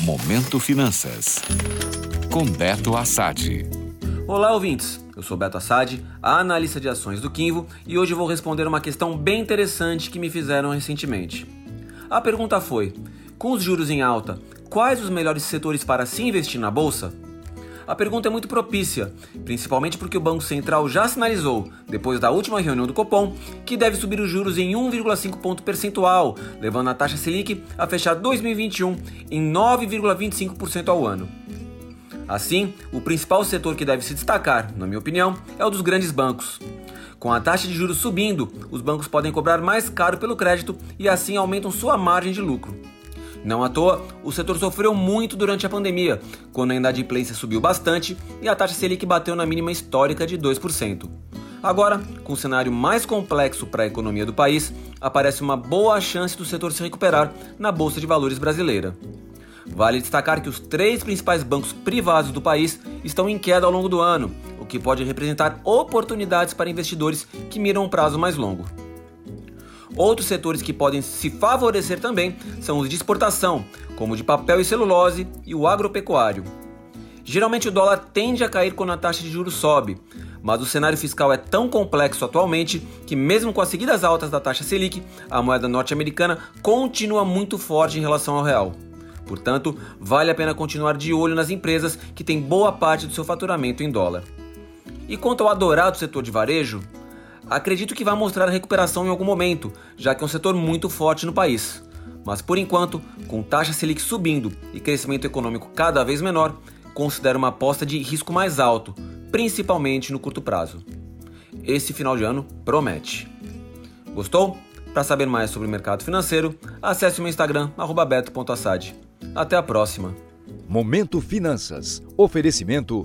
Momento Finanças. Com Beto Assad. Olá, ouvintes. Eu sou Beto Assad, analista de ações do Quinvo, e hoje vou responder uma questão bem interessante que me fizeram recentemente. A pergunta foi: com os juros em alta, quais os melhores setores para se investir na bolsa? A pergunta é muito propícia, principalmente porque o Banco Central já sinalizou, depois da última reunião do Copom, que deve subir os juros em 1,5 ponto percentual, levando a taxa Selic a fechar 2021 em 9,25% ao ano. Assim, o principal setor que deve se destacar, na minha opinião, é o dos grandes bancos. Com a taxa de juros subindo, os bancos podem cobrar mais caro pelo crédito e assim aumentam sua margem de lucro. Não à toa, o setor sofreu muito durante a pandemia, quando a inadimplência subiu bastante e a taxa Selic bateu na mínima histórica de 2%. Agora, com um cenário mais complexo para a economia do país, aparece uma boa chance do setor se recuperar na Bolsa de Valores brasileira. Vale destacar que os três principais bancos privados do país estão em queda ao longo do ano, o que pode representar oportunidades para investidores que miram um prazo mais longo. Outros setores que podem se favorecer também são os de exportação, como o de papel e celulose e o agropecuário. Geralmente o dólar tende a cair quando a taxa de juros sobe, mas o cenário fiscal é tão complexo atualmente que, mesmo com as seguidas altas da taxa Selic, a moeda norte-americana continua muito forte em relação ao real. Portanto, vale a pena continuar de olho nas empresas que têm boa parte do seu faturamento em dólar. E quanto ao adorado setor de varejo, acredito que vai mostrar recuperação em algum momento, já que é um setor muito forte no país. Mas por enquanto, com taxa Selic subindo e crescimento econômico cada vez menor, considero uma aposta de risco mais alto, principalmente no curto prazo. Esse final de ano promete. Gostou? Para saber mais sobre o mercado financeiro, acesse o meu Instagram, beto.assad. Até a próxima! Momento Finanças. Oferecimento